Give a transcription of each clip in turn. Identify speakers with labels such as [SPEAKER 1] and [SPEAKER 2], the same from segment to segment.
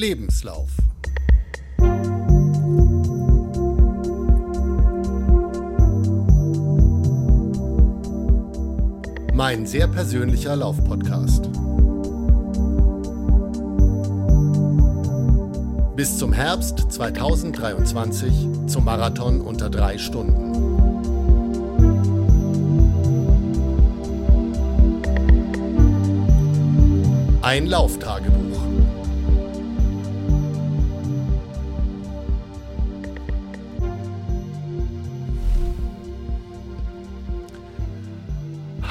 [SPEAKER 1] Lebenslauf. Mein sehr persönlicher Laufpodcast. Bis zum Herbst 2023 zum Marathon unter drei Stunden. Ein Lauftagebuch.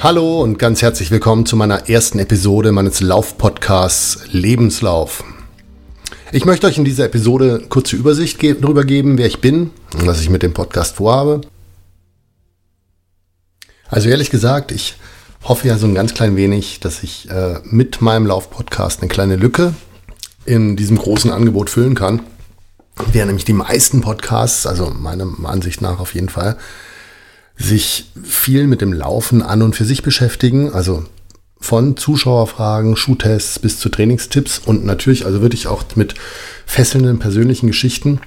[SPEAKER 1] Hallo und ganz herzlich willkommen zu meiner ersten Episode meines Laufpodcasts Lebenslauf. Ich möchte euch in dieser Episode kurze Übersicht darüber geben, wer ich bin und was ich mit dem Podcast vorhabe. Also ehrlich gesagt, ich hoffe ja so ein ganz klein wenig, dass ich äh, mit meinem Laufpodcast eine kleine Lücke in diesem großen Angebot füllen kann. Während nämlich die meisten Podcasts, also meiner Ansicht nach auf jeden Fall, sich viel mit dem Laufen an und für sich beschäftigen. Also von Zuschauerfragen, Schuhtests bis zu Trainingstipps und natürlich also wirklich auch mit fesselnden persönlichen Geschichten.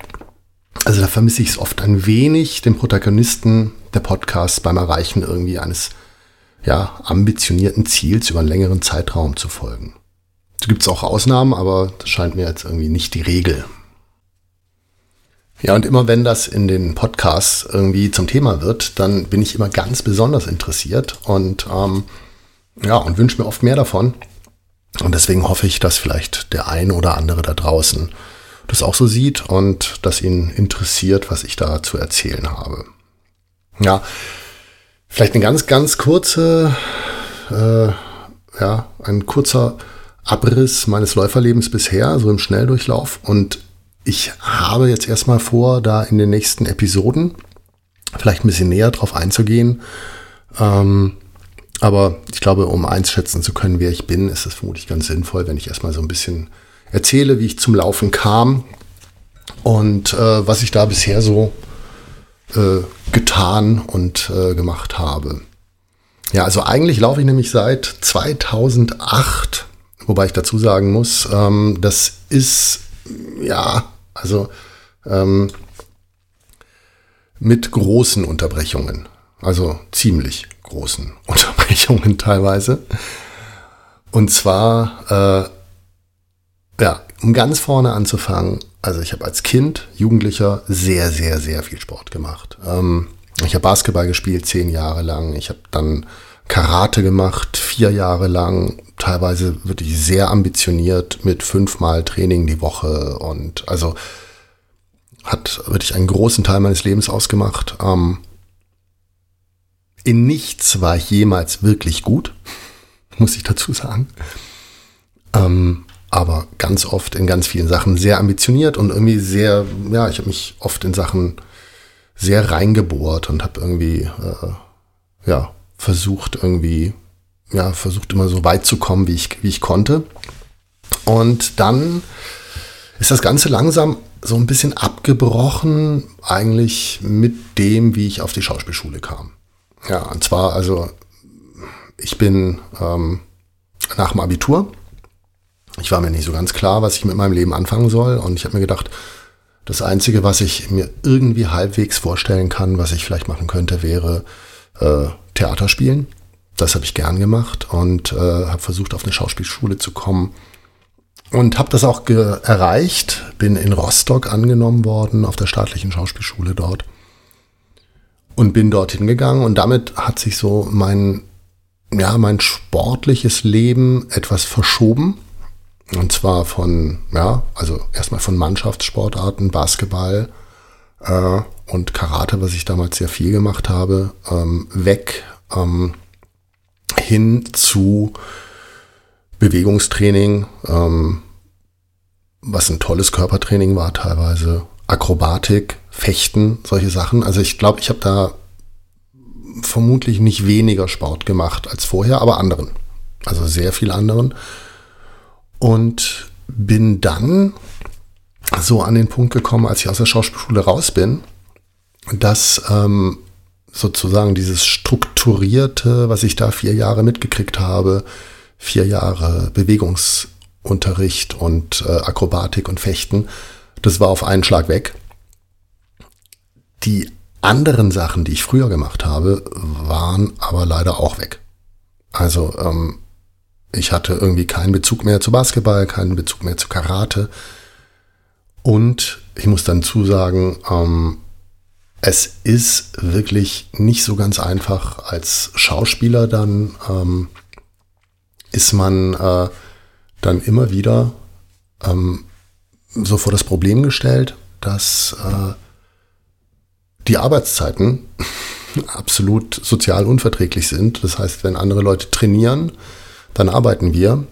[SPEAKER 1] Also da vermisse ich es oft ein wenig, den Protagonisten der Podcasts beim Erreichen irgendwie eines ja, ambitionierten Ziels über einen längeren Zeitraum zu folgen. Da gibt es auch Ausnahmen, aber das scheint mir jetzt irgendwie nicht die Regel. Ja, und immer wenn das in den Podcasts irgendwie zum Thema wird, dann bin ich immer ganz besonders interessiert und ähm, ja, und wünsche mir oft mehr davon. Und deswegen hoffe ich, dass vielleicht der eine oder andere da draußen das auch so sieht und dass ihn interessiert, was ich da zu erzählen habe. Ja, Vielleicht eine ganz, ganz kurze, äh, ja, ein kurzer Abriss meines Läuferlebens bisher, so im Schnelldurchlauf. Und ich habe jetzt erstmal vor, da in den nächsten Episoden vielleicht ein bisschen näher drauf einzugehen. Ähm, aber ich glaube, um einschätzen zu können, wer ich bin, ist es vermutlich ganz sinnvoll, wenn ich erstmal so ein bisschen erzähle, wie ich zum Laufen kam und äh, was ich da bisher so äh, getan und äh, gemacht habe. Ja, also eigentlich laufe ich nämlich seit 2008, wobei ich dazu sagen muss, ähm, das ist, ja, also ähm, mit großen Unterbrechungen, also ziemlich großen Unterbrechungen teilweise. Und zwar, äh, ja, um ganz vorne anzufangen, also ich habe als Kind, Jugendlicher sehr, sehr, sehr viel Sport gemacht. Ähm, ich habe Basketball gespielt zehn Jahre lang. Ich habe dann Karate gemacht vier Jahre lang. Teilweise wirklich sehr ambitioniert mit fünfmal Training die Woche und also hat wirklich einen großen Teil meines Lebens ausgemacht. Ähm, in nichts war ich jemals wirklich gut, muss ich dazu sagen. Ähm, aber ganz oft in ganz vielen Sachen sehr ambitioniert und irgendwie sehr, ja, ich habe mich oft in Sachen sehr reingebohrt und habe irgendwie, äh, ja, versucht irgendwie, ja, versucht immer so weit zu kommen, wie ich, wie ich konnte. Und dann ist das Ganze langsam so ein bisschen abgebrochen, eigentlich mit dem, wie ich auf die Schauspielschule kam. Ja, und zwar, also, ich bin ähm, nach dem Abitur ich war mir nicht so ganz klar, was ich mit meinem Leben anfangen soll. Und ich habe mir gedacht, das Einzige, was ich mir irgendwie halbwegs vorstellen kann, was ich vielleicht machen könnte, wäre äh, Theater spielen. Das habe ich gern gemacht und äh, habe versucht, auf eine Schauspielschule zu kommen. Und habe das auch erreicht. Bin in Rostock angenommen worden, auf der staatlichen Schauspielschule dort. Und bin dorthin gegangen. Und damit hat sich so mein, ja, mein sportliches Leben etwas verschoben und zwar von, ja, also erstmal von Mannschaftssportarten, Basketball äh, und Karate, was ich damals sehr viel gemacht habe, ähm, weg ähm, hin zu Bewegungstraining, ähm, was ein tolles Körpertraining war teilweise, Akrobatik, Fechten, solche Sachen. Also ich glaube, ich habe da vermutlich nicht weniger Sport gemacht als vorher, aber anderen. Also sehr viel anderen und bin dann so an den Punkt gekommen, als ich aus der Schauspielschule raus bin, dass ähm, sozusagen dieses strukturierte, was ich da vier Jahre mitgekriegt habe, vier Jahre Bewegungs- Unterricht und äh, Akrobatik und Fechten. Das war auf einen Schlag weg. Die anderen Sachen, die ich früher gemacht habe, waren aber leider auch weg. Also ähm, ich hatte irgendwie keinen Bezug mehr zu Basketball, keinen Bezug mehr zu Karate. Und ich muss dann zusagen, ähm, es ist wirklich nicht so ganz einfach als Schauspieler dann ähm, ist man äh, dann immer wieder ähm, so vor das Problem gestellt, dass äh, die Arbeitszeiten absolut sozial unverträglich sind. Das heißt, wenn andere Leute trainieren, dann arbeiten wir.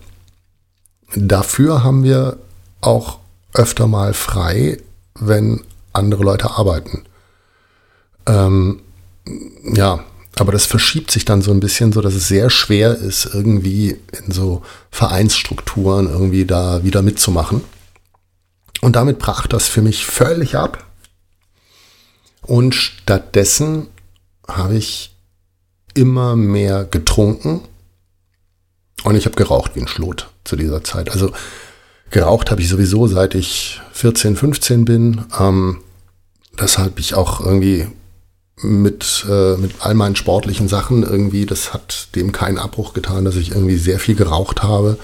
[SPEAKER 1] Dafür haben wir auch öfter mal frei, wenn andere Leute arbeiten. Ähm, ja, aber das verschiebt sich dann so ein bisschen, so dass es sehr schwer ist, irgendwie in so Vereinsstrukturen irgendwie da wieder mitzumachen. Und damit brach das für mich völlig ab. Und stattdessen habe ich immer mehr getrunken und ich habe geraucht wie ein Schlot zu dieser Zeit. Also geraucht habe ich sowieso seit ich 14, 15 bin. Ähm, deshalb ich auch irgendwie mit, äh, mit all meinen sportlichen Sachen irgendwie, das hat dem keinen Abbruch getan, dass ich irgendwie sehr viel geraucht habe.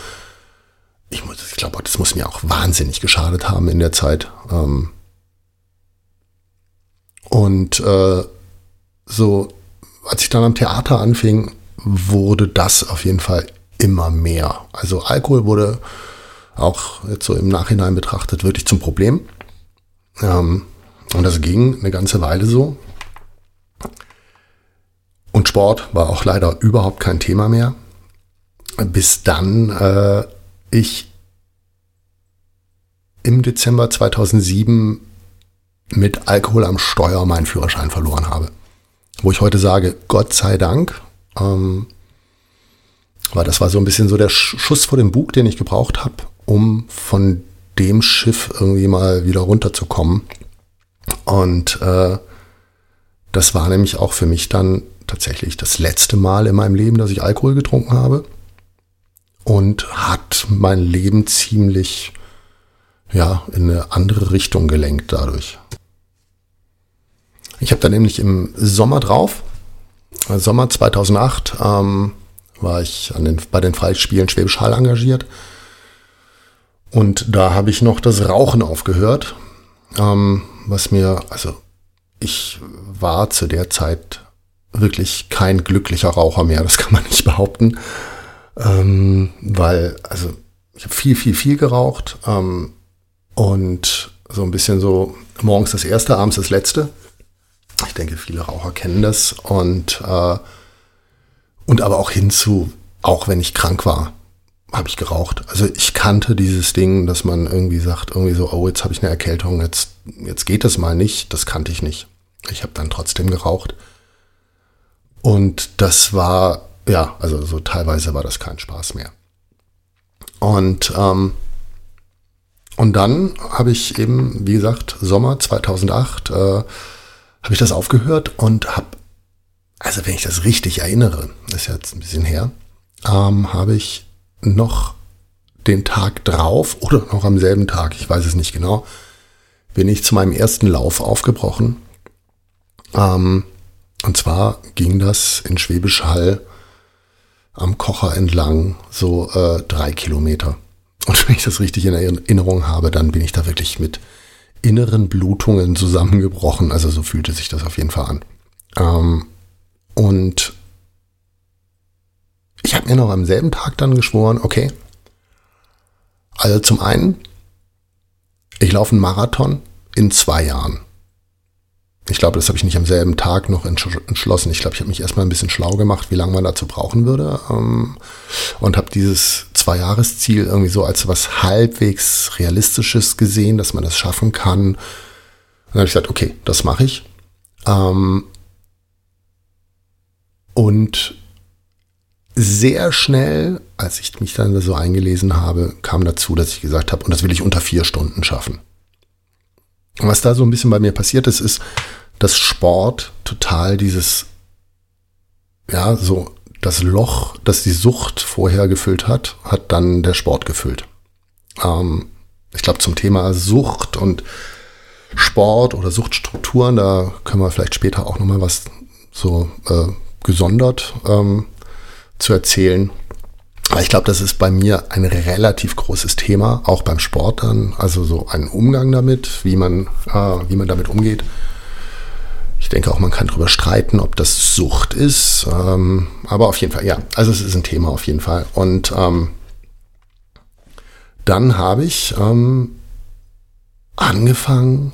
[SPEAKER 1] Ich, ich glaube, das muss mir auch wahnsinnig geschadet haben in der Zeit. Ähm, und äh, so, als ich dann am Theater anfing, wurde das auf jeden Fall immer mehr. Also Alkohol wurde auch jetzt so im Nachhinein betrachtet wirklich zum Problem. Ähm, und das ging eine ganze Weile so. Und Sport war auch leider überhaupt kein Thema mehr, bis dann äh, ich im Dezember 2007 mit Alkohol am Steuer meinen Führerschein verloren habe. Wo ich heute sage, Gott sei Dank, ähm, weil das war so ein bisschen so der Schuss vor dem Bug, den ich gebraucht habe, um von dem Schiff irgendwie mal wieder runterzukommen. Und äh, das war nämlich auch für mich dann tatsächlich das letzte Mal in meinem Leben, dass ich Alkohol getrunken habe. Und hat mein Leben ziemlich ja, in eine andere Richtung gelenkt dadurch. Ich habe da nämlich im Sommer drauf, Sommer 2008, ähm, war ich an den, bei den Freispielen Schwäbisch Hall engagiert. Und da habe ich noch das Rauchen aufgehört, ähm, was mir, also ich war zu der Zeit wirklich kein glücklicher Raucher mehr, das kann man nicht behaupten, ähm, weil, also ich habe viel, viel, viel geraucht ähm, und so ein bisschen so morgens das erste, abends das letzte. Ich denke, viele Raucher kennen das und äh, und aber auch hinzu, auch wenn ich krank war, habe ich geraucht. Also ich kannte dieses Ding, dass man irgendwie sagt, irgendwie so, oh, jetzt habe ich eine Erkältung, jetzt, jetzt geht das mal nicht. Das kannte ich nicht. Ich habe dann trotzdem geraucht. Und das war, ja, also so teilweise war das kein Spaß mehr. Und, ähm, und dann habe ich eben, wie gesagt, Sommer 2008, äh, habe ich das aufgehört und habe also wenn ich das richtig erinnere, ist jetzt ein bisschen her, ähm, habe ich noch den Tag drauf oder noch am selben Tag, ich weiß es nicht genau, bin ich zu meinem ersten Lauf aufgebrochen. Ähm, und zwar ging das in Schwäbisch Hall am Kocher entlang so äh, drei Kilometer. Und wenn ich das richtig in Erinnerung habe, dann bin ich da wirklich mit inneren Blutungen zusammengebrochen. Also so fühlte sich das auf jeden Fall an. Ähm, und ich habe mir noch am selben Tag dann geschworen, okay, also zum einen, ich laufe einen Marathon in zwei Jahren. Ich glaube, das habe ich nicht am selben Tag noch entschlossen. Ich glaube, ich habe mich erstmal ein bisschen schlau gemacht, wie lange man dazu brauchen würde. Ähm, und habe dieses Zwei-Jahres-Ziel irgendwie so als was halbwegs Realistisches gesehen, dass man das schaffen kann. Und dann habe ich gesagt, okay, das mache ich. Ähm, und sehr schnell, als ich mich dann so eingelesen habe, kam dazu, dass ich gesagt habe, und das will ich unter vier Stunden schaffen. Und was da so ein bisschen bei mir passiert ist, ist, dass Sport total dieses, ja, so das Loch, das die Sucht vorher gefüllt hat, hat dann der Sport gefüllt. Ähm, ich glaube, zum Thema Sucht und Sport oder Suchtstrukturen, da können wir vielleicht später auch nochmal was so äh, gesondert ähm, zu erzählen. Aber ich glaube, das ist bei mir ein relativ großes Thema, auch beim Sport dann. Also so ein Umgang damit, wie man, äh, wie man damit umgeht. Ich denke auch, man kann darüber streiten, ob das Sucht ist. Ähm, aber auf jeden Fall, ja. Also es ist ein Thema auf jeden Fall. Und ähm, dann habe ich ähm, angefangen,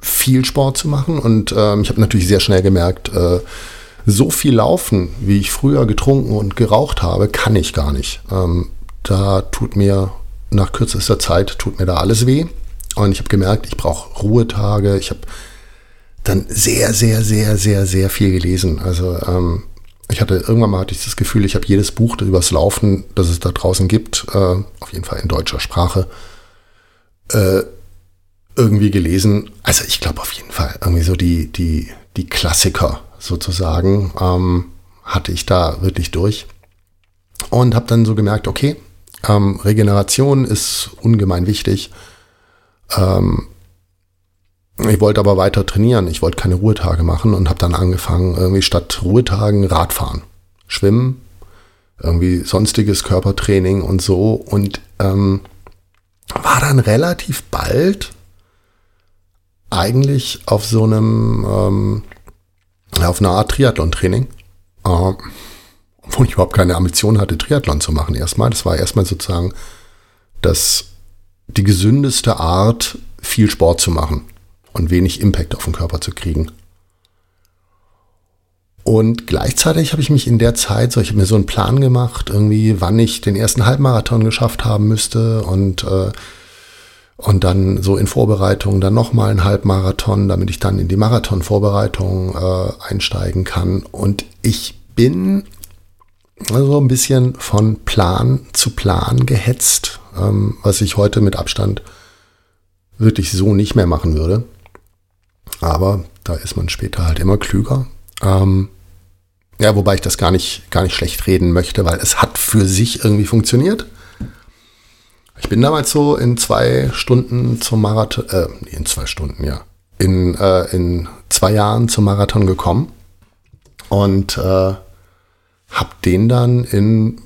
[SPEAKER 1] viel Sport zu machen. Und ähm, ich habe natürlich sehr schnell gemerkt, äh, so viel laufen, wie ich früher getrunken und geraucht habe, kann ich gar nicht. Ähm, da tut mir nach kürzester Zeit, tut mir da alles weh. Und ich habe gemerkt, ich brauche Ruhetage. Ich habe dann sehr, sehr, sehr, sehr, sehr viel gelesen. Also ähm, ich hatte irgendwann mal hatte ich das Gefühl, ich habe jedes Buch übers Laufen, das es da draußen gibt, äh, auf jeden Fall in deutscher Sprache, äh, irgendwie gelesen. Also ich glaube auf jeden Fall irgendwie so die, die, die Klassiker sozusagen ähm, hatte ich da wirklich durch. Und habe dann so gemerkt, okay, ähm, Regeneration ist ungemein wichtig. Ähm, ich wollte aber weiter trainieren. Ich wollte keine Ruhetage machen und habe dann angefangen, irgendwie statt Ruhetagen Radfahren, Schwimmen, irgendwie sonstiges Körpertraining und so. Und ähm, war dann relativ bald eigentlich auf so einem ähm, auf eine Art Triathlon-Training. Äh, obwohl ich überhaupt keine Ambition hatte, Triathlon zu machen erstmal. Das war erstmal sozusagen das, die gesündeste Art, viel Sport zu machen und wenig Impact auf den Körper zu kriegen. Und gleichzeitig habe ich mich in der Zeit, so ich habe mir so einen Plan gemacht, irgendwie, wann ich den ersten Halbmarathon geschafft haben müsste und äh, und dann so in Vorbereitung dann nochmal ein Halbmarathon, damit ich dann in die Marathonvorbereitung äh, einsteigen kann. Und ich bin so ein bisschen von Plan zu Plan gehetzt, ähm, was ich heute mit Abstand wirklich so nicht mehr machen würde. Aber da ist man später halt immer klüger. Ähm, ja, wobei ich das gar nicht, gar nicht schlecht reden möchte, weil es hat für sich irgendwie funktioniert. Ich bin damals so in zwei Stunden zum Marathon, äh, in zwei Stunden, ja, in, äh, in zwei Jahren zum Marathon gekommen und äh, habe den dann in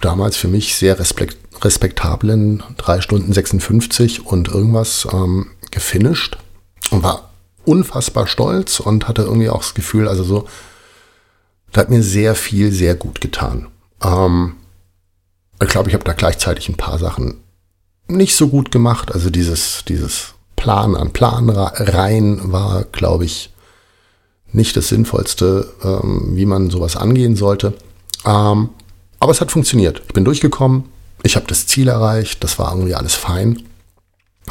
[SPEAKER 1] damals für mich sehr respekt, respektablen drei Stunden 56 und irgendwas ähm, gefinisht und war unfassbar stolz und hatte irgendwie auch das Gefühl, also so, da hat mir sehr viel, sehr gut getan. Ähm, ich glaube, ich habe da gleichzeitig ein paar Sachen nicht so gut gemacht. Also dieses, dieses Plan an Plan rein war, glaube ich, nicht das Sinnvollste, ähm, wie man sowas angehen sollte. Ähm, aber es hat funktioniert. Ich bin durchgekommen. Ich habe das Ziel erreicht. Das war irgendwie alles fein.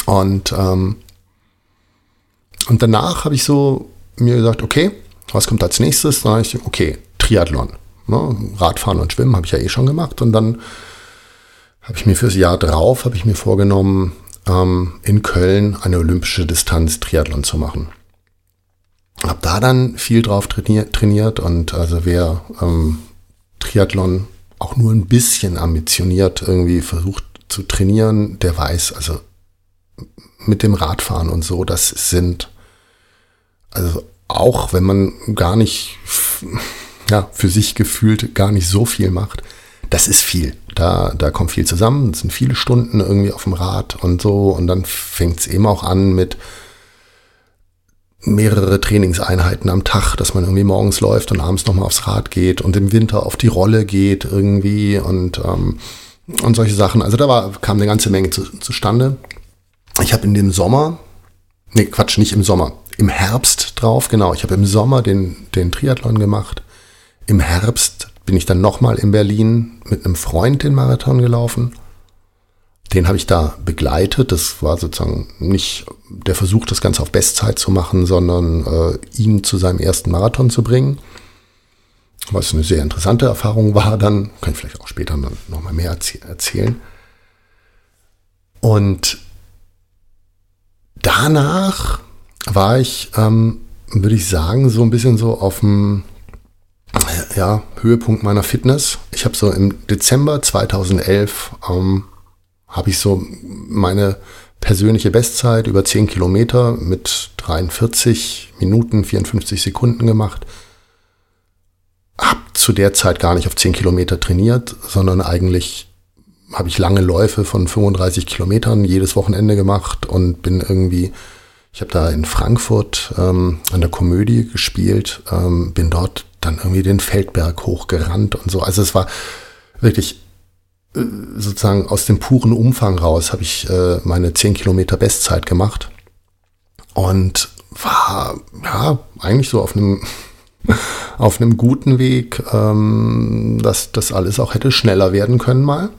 [SPEAKER 1] Und, ähm, und danach habe ich so mir gesagt, okay, was kommt als nächstes? Dann habe ich, okay, Triathlon. Ne? Radfahren und Schwimmen habe ich ja eh schon gemacht. Und dann habe ich mir fürs Jahr drauf, habe ich mir vorgenommen, ähm, in Köln eine olympische Distanz Triathlon zu machen. Habe da dann viel drauf trainiert, trainiert und also wer ähm, Triathlon auch nur ein bisschen ambitioniert irgendwie versucht zu trainieren, der weiß, also mit dem Radfahren und so, das sind, also auch wenn man gar nicht, ja, für sich gefühlt gar nicht so viel macht, das ist viel. Da, da kommt viel zusammen, es sind viele Stunden irgendwie auf dem Rad und so. Und dann fängt es eben auch an mit mehrere Trainingseinheiten am Tag, dass man irgendwie morgens läuft und abends nochmal aufs Rad geht und im Winter auf die Rolle geht irgendwie und, ähm, und solche Sachen. Also da war, kam eine ganze Menge zu, zustande. Ich habe in dem Sommer, nee, Quatsch, nicht im Sommer, im Herbst drauf, genau, ich habe im Sommer den, den Triathlon gemacht. Im Herbst bin ich dann nochmal in Berlin mit einem Freund den Marathon gelaufen. Den habe ich da begleitet. Das war sozusagen nicht der Versuch, das Ganze auf Bestzeit zu machen, sondern äh, ihn zu seinem ersten Marathon zu bringen. Was eine sehr interessante Erfahrung war, dann kann ich vielleicht auch später nochmal mehr erzählen. Und danach war ich, ähm, würde ich sagen, so ein bisschen so auf dem ja, Höhepunkt meiner Fitness. Ich habe so im Dezember 2011 ähm, habe ich so meine persönliche Bestzeit über 10 Kilometer mit 43 Minuten, 54 Sekunden gemacht. Hab zu der Zeit gar nicht auf 10 Kilometer trainiert, sondern eigentlich habe ich lange Läufe von 35 Kilometern jedes Wochenende gemacht und bin irgendwie, ich habe da in Frankfurt ähm, an der Komödie gespielt, ähm, bin dort dann irgendwie den Feldberg hochgerannt und so. Also es war wirklich äh, sozusagen aus dem puren Umfang raus habe ich äh, meine 10 Kilometer Bestzeit gemacht und war ja eigentlich so auf einem auf einem guten Weg, ähm, dass das alles auch hätte schneller werden können mal.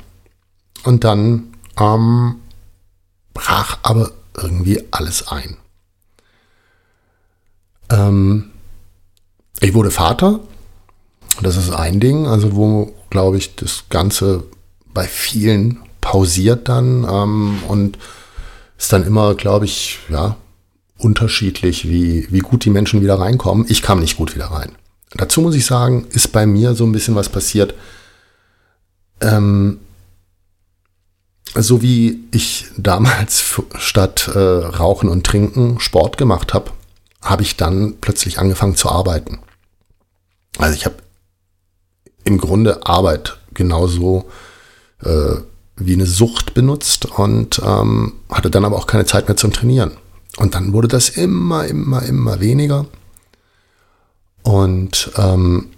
[SPEAKER 1] Und dann ähm, brach aber irgendwie alles ein. Ähm, ich wurde Vater. Das ist ein Ding, also wo, glaube ich, das Ganze bei vielen pausiert dann ähm, und ist dann immer, glaube ich, ja, unterschiedlich, wie, wie gut die Menschen wieder reinkommen. Ich kam nicht gut wieder rein. Dazu muss ich sagen, ist bei mir so ein bisschen was passiert. Ähm, so wie ich damals statt äh, Rauchen und Trinken Sport gemacht habe, habe ich dann plötzlich angefangen zu arbeiten. Also ich habe im Grunde Arbeit genauso äh, wie eine Sucht benutzt und ähm, hatte dann aber auch keine Zeit mehr zum Trainieren. Und dann wurde das immer, immer, immer weniger. Und, ähm,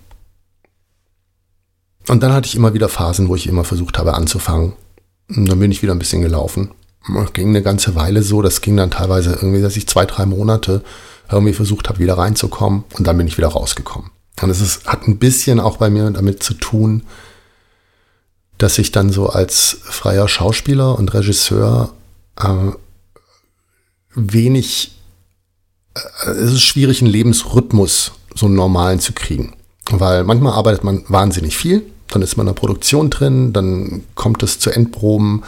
[SPEAKER 1] und dann hatte ich immer wieder Phasen, wo ich immer versucht habe anzufangen. Und dann bin ich wieder ein bisschen gelaufen. Das ging eine ganze Weile so. Das ging dann teilweise irgendwie, dass ich zwei, drei Monate irgendwie versucht habe, wieder reinzukommen. Und dann bin ich wieder rausgekommen. Und es ist, hat ein bisschen auch bei mir damit zu tun, dass ich dann so als freier Schauspieler und Regisseur äh, wenig, äh, es ist schwierig, einen Lebensrhythmus so einen normalen zu kriegen. Weil manchmal arbeitet man wahnsinnig viel, dann ist man in der Produktion drin, dann kommt es zu Endproben,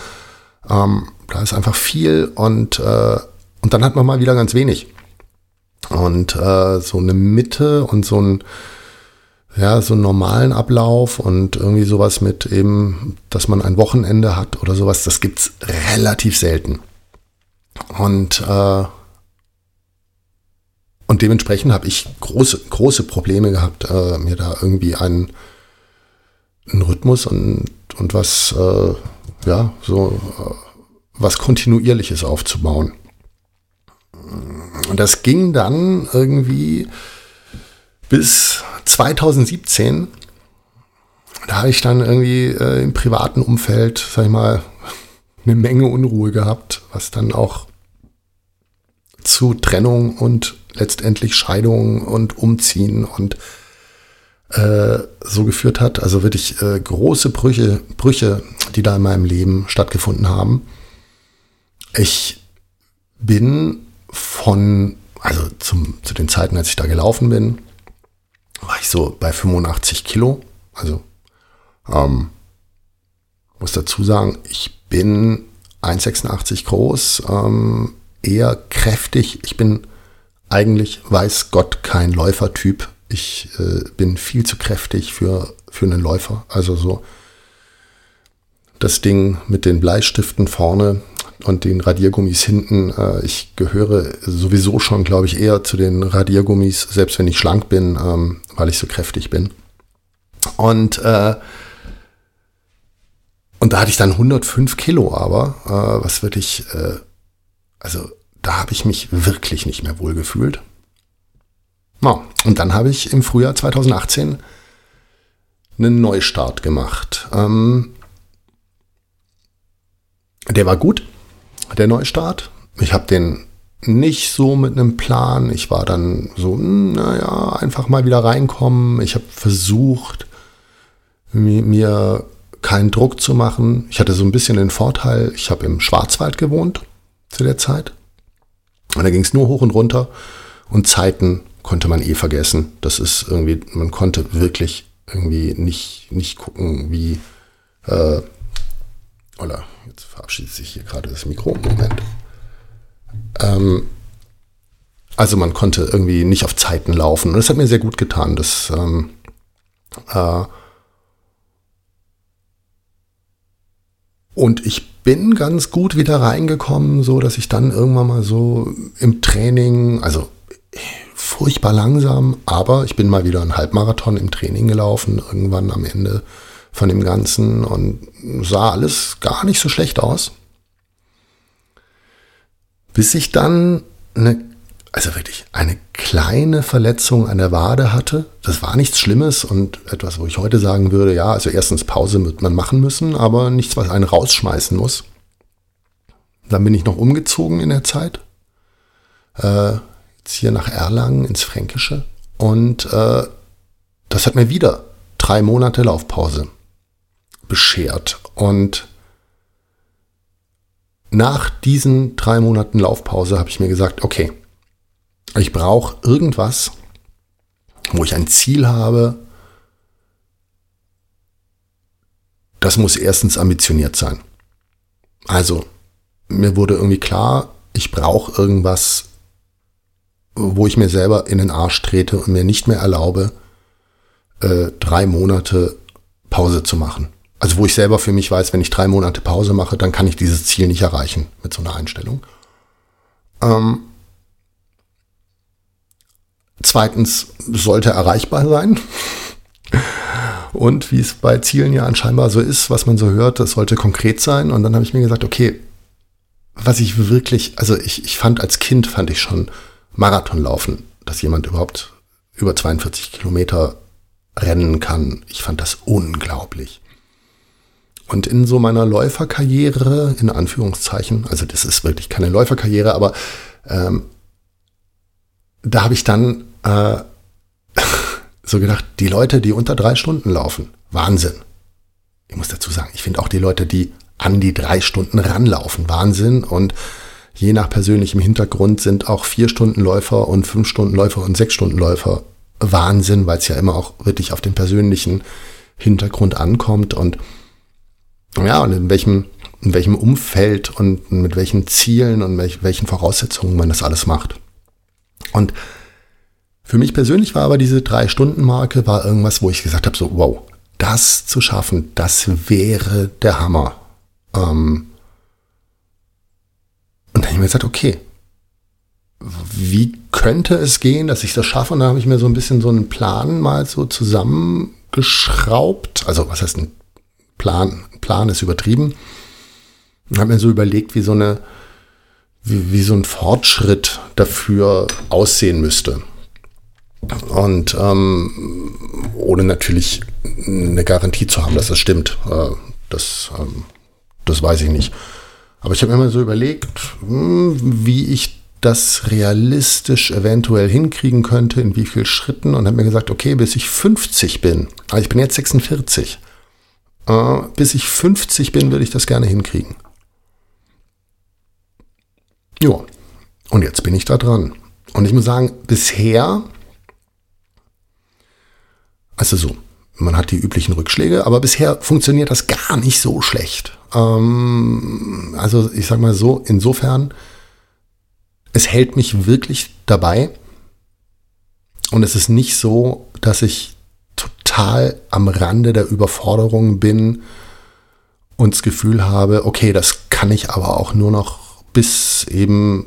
[SPEAKER 1] ähm, da ist einfach viel und, äh, und dann hat man mal wieder ganz wenig. Und äh, so eine Mitte und so ein ja, so einen normalen Ablauf und irgendwie sowas mit eben, dass man ein Wochenende hat oder sowas, das gibt's relativ selten. Und, äh, und dementsprechend habe ich große, große Probleme gehabt, äh, mir da irgendwie einen, einen Rhythmus und, und was, äh, ja, so äh, was Kontinuierliches aufzubauen. Und das ging dann irgendwie bis 2017, da habe ich dann irgendwie äh, im privaten Umfeld, sag ich mal, eine Menge Unruhe gehabt, was dann auch zu Trennung und letztendlich Scheidung und Umziehen und äh, so geführt hat. Also wirklich äh, große Brüche, Brüche, die da in meinem Leben stattgefunden haben. Ich bin von, also zum, zu den Zeiten, als ich da gelaufen bin, war ich so bei 85 Kilo. Also ähm, muss dazu sagen, ich bin 1,86 groß, ähm, eher kräftig. Ich bin eigentlich, weiß Gott, kein Läufertyp. Ich äh, bin viel zu kräftig für, für einen Läufer. Also so das Ding mit den Bleistiften vorne und den Radiergummis hinten. Äh, ich gehöre sowieso schon, glaube ich, eher zu den Radiergummis, selbst wenn ich schlank bin, ähm, weil ich so kräftig bin. Und, äh, und da hatte ich dann 105 Kilo, aber äh, was wirklich, äh, also da habe ich mich wirklich nicht mehr wohl gefühlt. Ja, und dann habe ich im Frühjahr 2018 einen Neustart gemacht. Ähm, der war gut der Neustart. Ich habe den nicht so mit einem Plan. Ich war dann so, hm, naja, einfach mal wieder reinkommen. Ich habe versucht, mir keinen Druck zu machen. Ich hatte so ein bisschen den Vorteil, ich habe im Schwarzwald gewohnt zu der Zeit. Und da ging es nur hoch und runter. Und Zeiten konnte man eh vergessen. Das ist irgendwie, man konnte wirklich irgendwie nicht, nicht gucken, wie, äh, oder Jetzt verabschiedet sich hier gerade das Mikro. Moment. Ähm, also man konnte irgendwie nicht auf Zeiten laufen. Und das hat mir sehr gut getan. Das ähm, äh, und ich bin ganz gut wieder reingekommen, so dass ich dann irgendwann mal so im Training, also furchtbar langsam, aber ich bin mal wieder einen Halbmarathon im Training gelaufen, irgendwann am Ende von dem Ganzen und sah alles gar nicht so schlecht aus. Bis ich dann eine, also wirklich eine kleine Verletzung an der Wade hatte. Das war nichts Schlimmes und etwas, wo ich heute sagen würde, ja, also erstens Pause wird man machen müssen, aber nichts, was einen rausschmeißen muss. Dann bin ich noch umgezogen in der Zeit. Äh, jetzt hier nach Erlangen ins Fränkische. Und äh, das hat mir wieder drei Monate Laufpause beschert. Und nach diesen drei Monaten Laufpause habe ich mir gesagt, okay, ich brauche irgendwas, wo ich ein Ziel habe. Das muss erstens ambitioniert sein. Also, mir wurde irgendwie klar, ich brauche irgendwas, wo ich mir selber in den Arsch trete und mir nicht mehr erlaube, äh, drei Monate Pause zu machen. Also wo ich selber für mich weiß, wenn ich drei Monate Pause mache, dann kann ich dieses Ziel nicht erreichen mit so einer Einstellung. Ähm, zweitens sollte erreichbar sein. Und wie es bei Zielen ja anscheinend so ist, was man so hört, das sollte konkret sein. Und dann habe ich mir gesagt, okay, was ich wirklich, also ich, ich fand als Kind, fand ich schon Marathon laufen, dass jemand überhaupt über 42 Kilometer rennen kann. Ich fand das unglaublich. Und in so meiner Läuferkarriere, in Anführungszeichen, also das ist wirklich keine Läuferkarriere, aber ähm, da habe ich dann äh, so gedacht, die Leute, die unter drei Stunden laufen, Wahnsinn. Ich muss dazu sagen, ich finde auch die Leute, die an die drei Stunden ranlaufen, Wahnsinn. Und je nach persönlichem Hintergrund sind auch vier Stunden Läufer und fünf Stunden Läufer und sechs Stunden Läufer Wahnsinn, weil es ja immer auch wirklich auf den persönlichen Hintergrund ankommt und ja, und in welchem, in welchem Umfeld und mit welchen Zielen und welch, welchen Voraussetzungen man das alles macht. Und für mich persönlich war aber diese Drei-Stunden-Marke war irgendwas, wo ich gesagt habe, so, wow, das zu schaffen, das wäre der Hammer. Ähm und dann habe ich mir gesagt, okay, wie könnte es gehen, dass ich das schaffe? Und da habe ich mir so ein bisschen so einen Plan mal so zusammengeschraubt. Also was heißt ein Plan? Plan ist übertrieben. Ich habe mir so überlegt, wie so eine, wie, wie so ein Fortschritt dafür aussehen müsste. Und ähm, ohne natürlich eine Garantie zu haben, dass das stimmt. Äh, das, ähm, das weiß ich nicht. Aber ich habe mir mal so überlegt, hm, wie ich das realistisch eventuell hinkriegen könnte, in wie vielen Schritten und habe mir gesagt, okay, bis ich 50 bin, also ich bin jetzt 46, äh, bis ich 50 bin, würde ich das gerne hinkriegen. Ja, und jetzt bin ich da dran. Und ich muss sagen, bisher, also so, man hat die üblichen Rückschläge, aber bisher funktioniert das gar nicht so schlecht. Ähm, also ich sag mal so, insofern, es hält mich wirklich dabei. Und es ist nicht so, dass ich total am Rande der Überforderung bin und das Gefühl habe, okay, das kann ich aber auch nur noch bis eben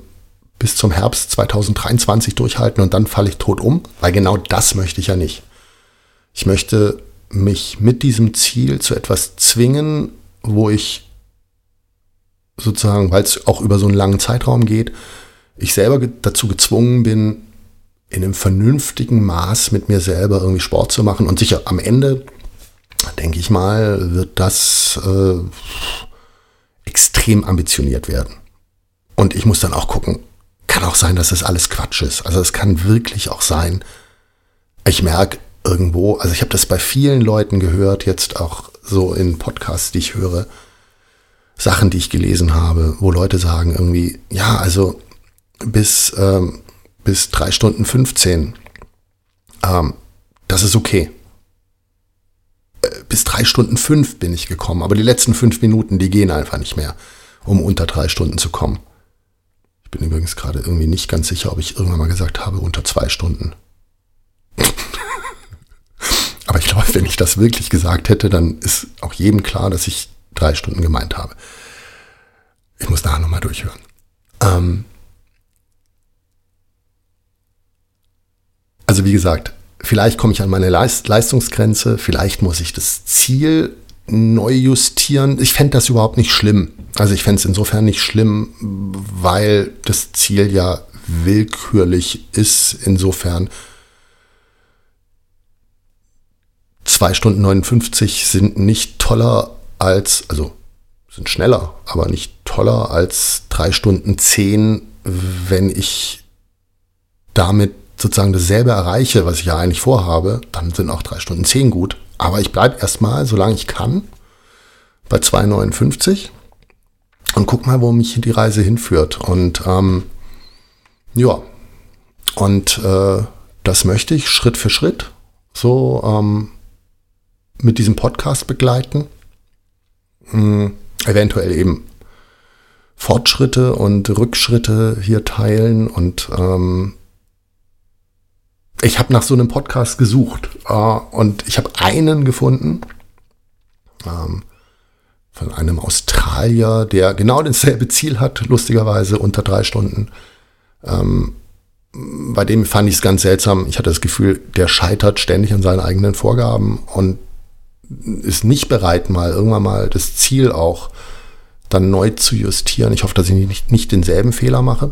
[SPEAKER 1] bis zum Herbst 2023 durchhalten und dann falle ich tot um, weil genau das möchte ich ja nicht. Ich möchte mich mit diesem Ziel zu etwas zwingen, wo ich sozusagen, weil es auch über so einen langen Zeitraum geht, ich selber dazu gezwungen bin, in einem vernünftigen Maß mit mir selber irgendwie Sport zu machen. Und sicher, am Ende, denke ich mal, wird das äh, extrem ambitioniert werden. Und ich muss dann auch gucken, kann auch sein, dass das alles Quatsch ist. Also es kann wirklich auch sein, ich merke irgendwo, also ich habe das bei vielen Leuten gehört, jetzt auch so in Podcasts, die ich höre, Sachen, die ich gelesen habe, wo Leute sagen irgendwie, ja, also bis ähm, bis drei Stunden 15. Ähm, das ist okay. Äh, bis drei Stunden fünf bin ich gekommen, aber die letzten fünf Minuten, die gehen einfach nicht mehr, um unter drei Stunden zu kommen. Ich bin übrigens gerade irgendwie nicht ganz sicher, ob ich irgendwann mal gesagt habe, unter zwei Stunden. aber ich glaube, wenn ich das wirklich gesagt hätte, dann ist auch jedem klar, dass ich drei Stunden gemeint habe. Ich muss nachher nochmal durchhören. Ähm, also wie gesagt, vielleicht komme ich an meine Leist Leistungsgrenze, vielleicht muss ich das Ziel neu justieren. Ich fände das überhaupt nicht schlimm. Also ich fände es insofern nicht schlimm, weil das Ziel ja willkürlich ist. Insofern 2 Stunden 59 sind nicht toller als, also sind schneller, aber nicht toller als 3 Stunden 10, wenn ich damit sozusagen dasselbe erreiche, was ich ja eigentlich vorhabe, dann sind auch 3 Stunden 10 gut. Aber ich bleibe erstmal, solange ich kann, bei 2,59 und guck mal, wo mich die Reise hinführt. Und ähm, ja, und äh, das möchte ich Schritt für Schritt so ähm, mit diesem Podcast begleiten. Hm, eventuell eben Fortschritte und Rückschritte hier teilen und ähm, ich habe nach so einem Podcast gesucht äh, und ich habe einen gefunden ähm, von einem Australier, der genau dasselbe Ziel hat, lustigerweise unter drei Stunden. Ähm, bei dem fand ich es ganz seltsam. Ich hatte das Gefühl, der scheitert ständig an seinen eigenen Vorgaben und ist nicht bereit, mal irgendwann mal das Ziel auch dann neu zu justieren. Ich hoffe, dass ich nicht, nicht denselben Fehler mache.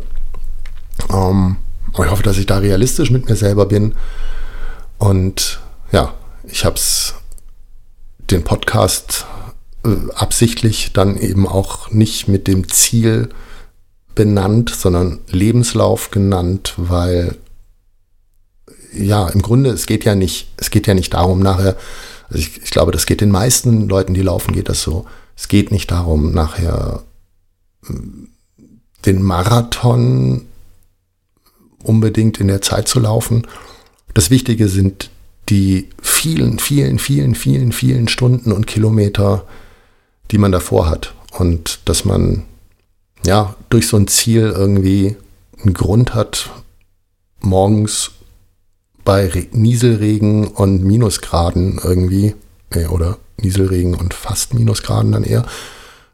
[SPEAKER 1] Ähm, ich hoffe, dass ich da realistisch mit mir selber bin. Und ja, ich habe es den Podcast äh, absichtlich dann eben auch nicht mit dem Ziel benannt, sondern Lebenslauf genannt, weil ja, im Grunde, es geht ja nicht, es geht ja nicht darum, nachher, also ich, ich glaube, das geht den meisten Leuten, die laufen, geht das so. Es geht nicht darum, nachher äh, den Marathon unbedingt in der Zeit zu laufen. Das Wichtige sind die vielen, vielen, vielen, vielen, vielen Stunden und Kilometer, die man davor hat. Und dass man ja durch so ein Ziel irgendwie einen Grund hat, morgens bei Re Nieselregen und Minusgraden irgendwie, äh, oder Nieselregen und fast Minusgraden dann eher,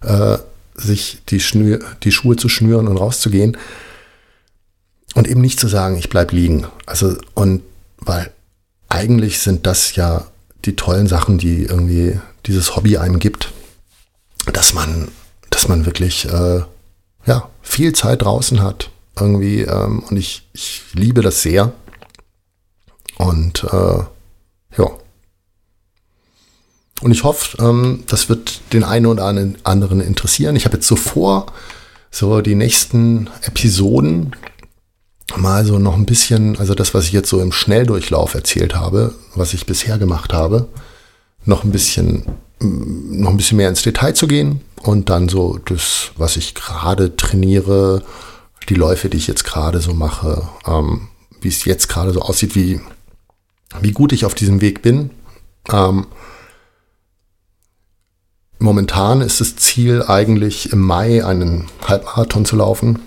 [SPEAKER 1] äh, sich die, die Schuhe zu schnüren und rauszugehen. Und eben nicht zu sagen, ich bleib liegen. Also, und weil eigentlich sind das ja die tollen Sachen, die irgendwie dieses Hobby einem gibt, dass man, dass man wirklich äh, ja, viel Zeit draußen hat. Irgendwie, ähm, und ich, ich liebe das sehr. Und äh, ja. Und ich hoffe, ähm, das wird den einen oder anderen interessieren. Ich habe jetzt so vor, so die nächsten Episoden mal so noch ein bisschen, also das, was ich jetzt so im Schnelldurchlauf erzählt habe, was ich bisher gemacht habe, noch ein bisschen, noch ein bisschen mehr ins Detail zu gehen und dann so das, was ich gerade trainiere, die Läufe, die ich jetzt gerade so mache, ähm, wie es jetzt gerade so aussieht, wie, wie gut ich auf diesem Weg bin. Ähm, momentan ist das Ziel eigentlich im Mai einen Halbmarathon zu laufen.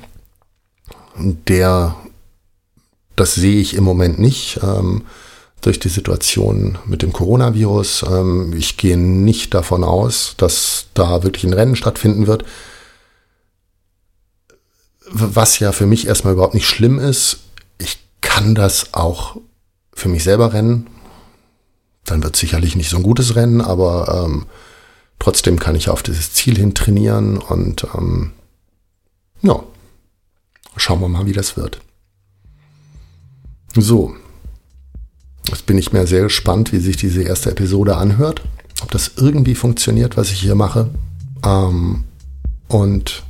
[SPEAKER 1] Der das sehe ich im Moment nicht ähm, durch die Situation mit dem Coronavirus. Ähm, ich gehe nicht davon aus, dass da wirklich ein Rennen stattfinden wird. Was ja für mich erstmal überhaupt nicht schlimm ist. Ich kann das auch für mich selber rennen. Dann wird sicherlich nicht so ein gutes Rennen, aber ähm, trotzdem kann ich auf dieses Ziel hin trainieren und ähm, ja, schauen wir mal, wie das wird. So. Jetzt bin ich mir sehr gespannt, wie sich diese erste Episode anhört. Ob das irgendwie funktioniert, was ich hier mache. Ähm, und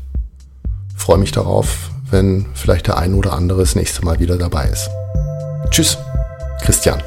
[SPEAKER 1] freue mich darauf, wenn vielleicht der ein oder andere das nächste Mal wieder dabei ist. Tschüss, Christian.